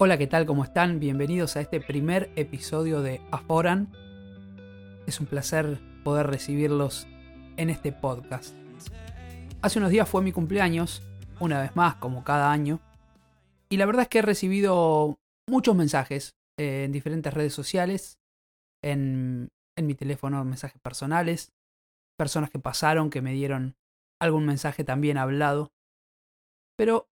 Hola, ¿qué tal? ¿Cómo están? Bienvenidos a este primer episodio de Aforan. Es un placer poder recibirlos en este podcast. Hace unos días fue mi cumpleaños, una vez más, como cada año, y la verdad es que he recibido muchos mensajes eh, en diferentes redes sociales, en, en mi teléfono, mensajes personales, personas que pasaron, que me dieron algún mensaje también hablado. Pero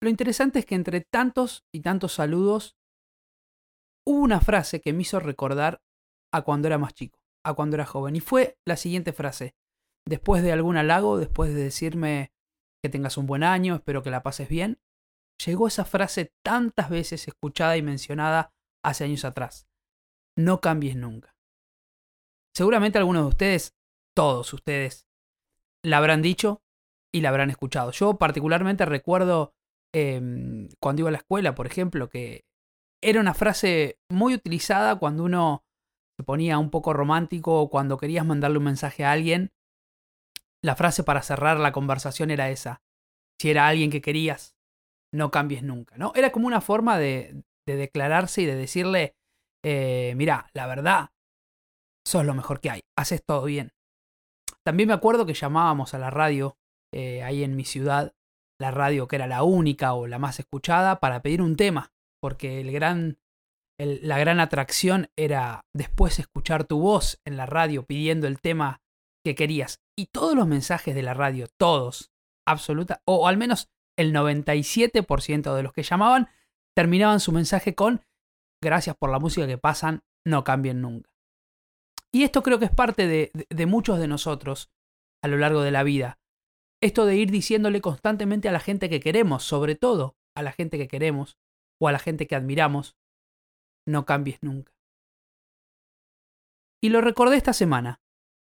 lo interesante es que entre tantos y tantos saludos, hubo una frase que me hizo recordar a cuando era más chico, a cuando era joven. Y fue la siguiente frase. Después de algún halago, después de decirme que tengas un buen año, espero que la pases bien, llegó esa frase tantas veces escuchada y mencionada hace años atrás. No cambies nunca. Seguramente algunos de ustedes, todos ustedes, la habrán dicho y la habrán escuchado. Yo particularmente recuerdo Em, cuando iba a la escuela, por ejemplo, que era una frase muy utilizada cuando uno se ponía un poco romántico o cuando querías mandarle un mensaje a alguien. La frase para cerrar la conversación era esa. Si era alguien que querías, no cambies nunca, ¿no? Era como una forma de, declararse y de decirle, eh, mira, la verdad, sos lo mejor que hay, haces todo bien. También me acuerdo que llamábamos a la radio eh, ahí en mi ciudad la radio que era la única o la más escuchada para pedir un tema, porque el gran, la gran atracción era después escuchar tu voz en la radio pidiendo el tema que querías. Y todos los mensajes de la radio, todos, absoluta, o al menos el 97% de los que llamaban, terminaban su mensaje con gracias por la música que pasan, no cambien nunca. Y esto creo que es parte de muchos de nosotros a lo largo de la vida esto de ir diciéndole constantemente a la gente que queremos, sobre todo a la gente que queremos o a la gente que admiramos, no cambies nunca. Y lo recordé esta semana,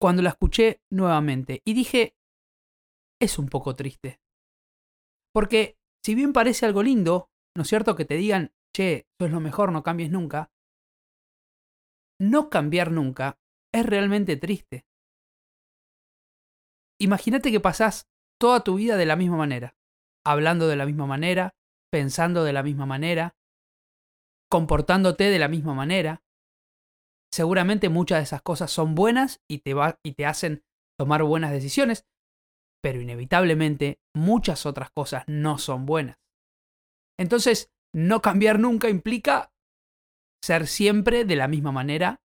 cuando la escuché nuevamente, y dije, es un poco triste. Porque si bien parece algo lindo, ¿no es cierto? Que te digan, che, eso es lo mejor, no cambies nunca. No cambiar nunca es realmente triste. Imagínate que pasás toda tu vida de la misma manera, hablando de la misma manera, pensando de la misma manera, comportándote de la misma manera. Seguramente muchas de esas cosas son buenas y te, y te hacen tomar buenas decisiones, pero inevitablemente muchas otras cosas no son buenas. Entonces, no cambiar nunca implica ser siempre de la misma manera,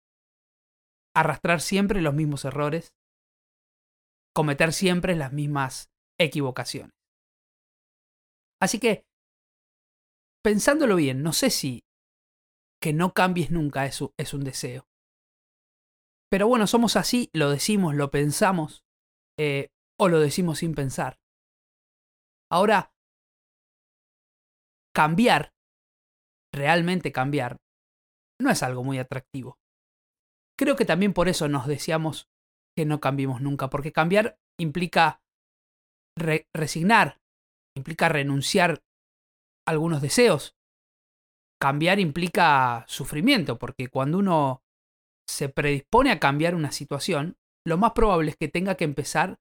arrastrar siempre los mismos errores, cometer siempre las mismas equivocaciones. Así que, pensándolo bien, no sé si que no cambies nunca es, es un deseo. Pero bueno, somos así, lo decimos, lo pensamos, eh, o lo decimos sin pensar. Ahora, cambiar, realmente cambiar, no es algo muy atractivo. Creo que también por eso nos deseamos que no cambiemos nunca, porque cambiar implica resignar, implica renunciar a algunos deseos. Cambiar implica sufrimiento, porque cuando uno se predispone a cambiar una situación, lo más probable es que tenga que empezar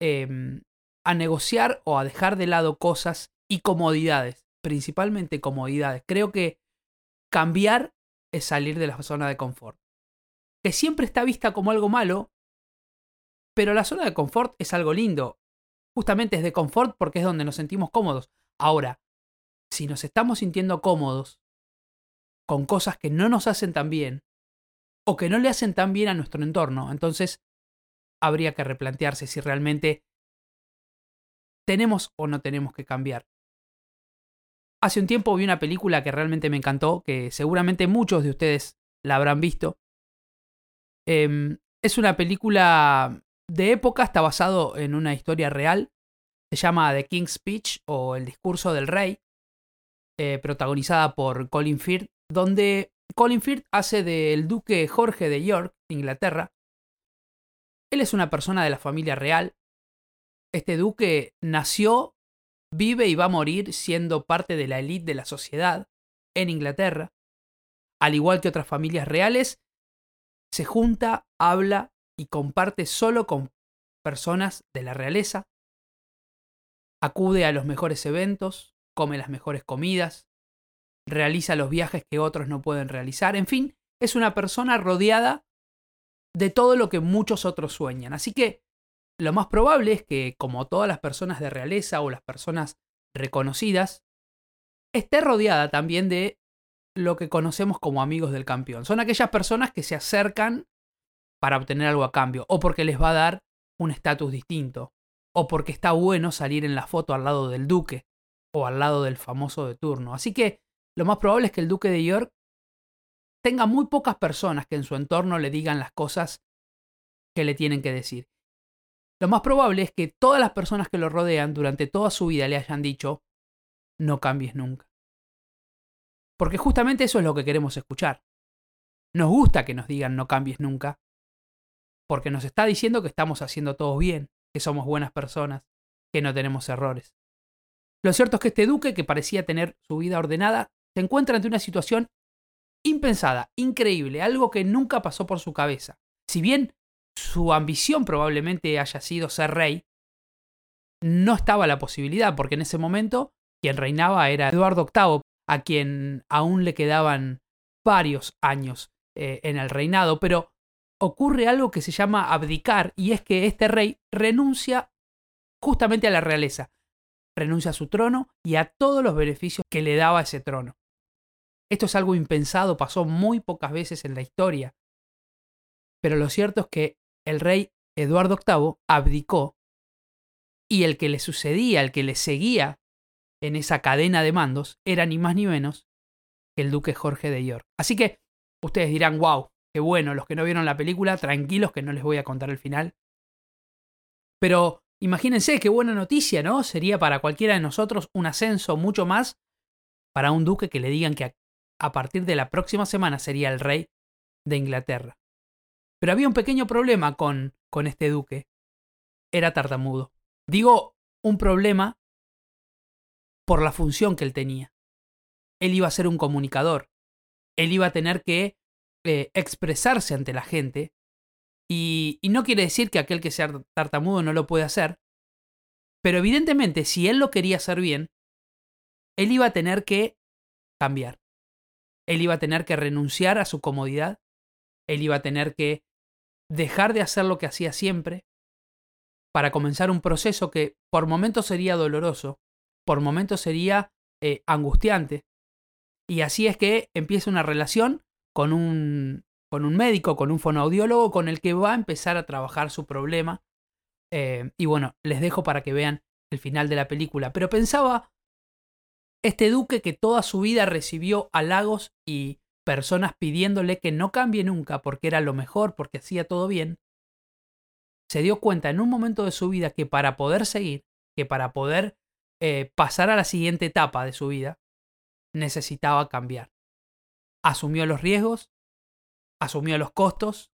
em, a negociar o a dejar de lado cosas y comodidades, principalmente comodidades. Creo que cambiar es salir de la zona de confort, que siempre está vista como algo malo, pero la zona de confort es algo lindo, justamente es de confort porque es donde nos sentimos cómodos. Ahora, si nos estamos sintiendo cómodos con cosas que no nos hacen tan bien o que no le hacen tan bien a nuestro entorno, entonces habría que replantearse si realmente tenemos o no tenemos que cambiar. Hace un tiempo vi una película que realmente me encantó, que seguramente muchos de ustedes la habrán visto. Em, es una película de época, está basado en una historia real. Se llama The King's Speech o El Discurso del Rey, eh, protagonizada por Colin Firth, donde Colin Firth hace del duque Jorge de York, Inglaterra. Él es una persona de la familia real. Este duque nació, vive y va a morir siendo parte de la élite de la sociedad en Inglaterra. Al igual que otras familias reales, se junta, habla y comparte solo con personas de la realeza, acude a los mejores eventos, come las mejores comidas, realiza los viajes que otros no pueden realizar. En fin, es una persona rodeada de todo lo que muchos otros sueñan. Así que lo más probable es que, como todas las personas de realeza o las personas reconocidas, esté rodeada también de lo que conocemos como amigos del campeón. Son aquellas personas que se acercan para obtener algo a cambio, o porque les va a dar un estatus distinto, o porque está bueno salir en la foto al lado del duque, o al lado del famoso de turno. Así que lo más probable es que el duque de York tenga muy pocas personas que en su entorno le digan las cosas que le tienen que decir. Lo más probable es que todas las personas que lo rodean durante toda su vida le hayan dicho, no cambies nunca. Porque justamente eso es lo que queremos escuchar. Nos gusta que nos digan no cambies nunca, porque nos está diciendo que estamos haciendo todo bien, que somos buenas personas, que no tenemos errores. Lo cierto es que este duque, que parecía tener su vida ordenada, se encuentra ante una situación impensada, increíble, algo que nunca pasó por su cabeza. Si bien su ambición probablemente haya sido ser rey, no estaba la posibilidad, porque en ese momento quien reinaba era Eduardo VIII, a quien aún le quedaban varios años eh, en el reinado, pero ocurre algo que se llama abdicar, y es que este rey renuncia justamente a la realeza, renuncia a su trono y a todos los beneficios que le daba ese trono. Esto es algo impensado, pasó muy pocas veces en la historia. Pero lo cierto es que el rey Eduardo VIII abdicó y el que le sucedía, el que le seguía en esa cadena de mandos, era ni más ni menos que el duque Jorge de York. Así que ustedes dirán, wow, qué bueno, los que no vieron la película, tranquilos que no les voy a contar el final. Pero imagínense qué buena noticia, ¿no? Sería para cualquiera de nosotros un ascenso mucho más para un duque que le digan que a partir de la próxima semana sería el rey de Inglaterra. Pero había un pequeño problema con, con este duque. Era tartamudo. Digo un problema por la función que él tenía. Él iba a ser un comunicador. Él iba a tener que eh, expresarse ante la gente. Y, y no quiere decir que aquel que sea tartamudo no lo puede hacer. Pero evidentemente, si él lo quería hacer bien, él iba a tener que cambiar. Él iba a tener que renunciar a su comodidad. Él iba a tener que dejar de hacer lo que hacía siempre para comenzar un proceso que por momentos sería doloroso, por momentos sería eh, angustiante. Y así es que empieza una relación con un, con un médico, con un fonoaudiólogo, con el que va a empezar a trabajar su problema. Eh, y bueno, les dejo para que vean el final de la película. Pero pensaba, este duque que toda su vida recibió halagos y personas pidiéndole que no cambie nunca porque era lo mejor, porque hacía todo bien, se dio cuenta en un momento de su vida que para poder seguir, que para poder eh, pasar a la siguiente etapa de su vida, necesitaba cambiar. Asumió los riesgos, asumió los costos,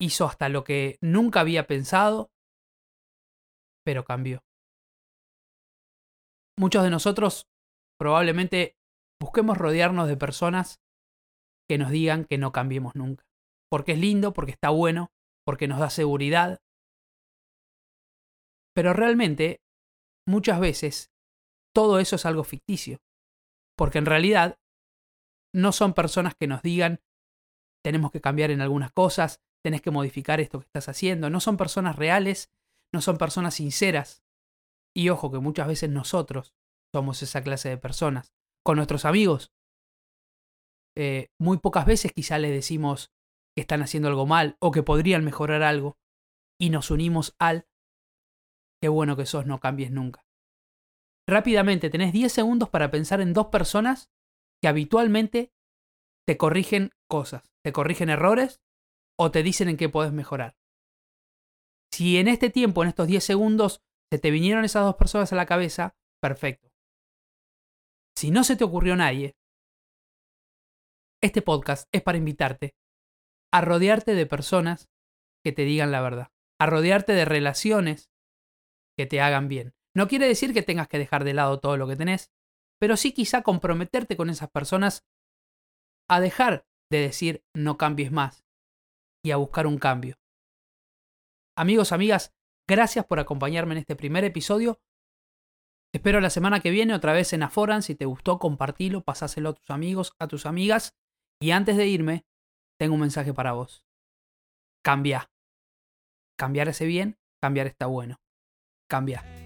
hizo hasta lo que nunca había pensado, pero cambió. Muchos de nosotros probablemente busquemos rodearnos de personas que nos digan que no cambiemos nunca. Porque es lindo, porque está bueno, porque nos da seguridad. Pero realmente, muchas veces, todo eso es algo ficticio. Porque en realidad, no son personas que nos digan, tenemos que cambiar en algunas cosas, tenés que modificar esto que estás haciendo. No son personas reales, no son personas sinceras. Y ojo que muchas veces nosotros somos esa clase de personas con nuestros amigos. Eh, muy pocas veces quizá les decimos que están haciendo algo mal o que podrían mejorar algo y nos unimos al qué bueno que sos, no cambies nunca. Rápidamente, tenés 10 segundos para pensar en dos personas que habitualmente te corrigen cosas, te corrigen errores o te dicen en qué podés mejorar. Si en este tiempo, en estos 10 segundos, se te vinieron esas dos personas a la cabeza, perfecto. Si no se te ocurrió nadie, este podcast es para invitarte a rodearte de personas que te digan la verdad, a rodearte de relaciones que te hagan bien. No quiere decir que tengas que dejar de lado todo lo que tenés, pero sí quizá comprometerte con esas personas a dejar de decir no cambies más y a buscar un cambio. Amigos, amigas, gracias por acompañarme en este primer episodio Espero la semana que viene otra vez en Aforan. Si te gustó, compartilo, pasáselo a tus amigos, a tus amigas. Y antes de irme, tengo un mensaje para vos. Cambia. Cambiar ese bien, cambiar está bueno. Cambia.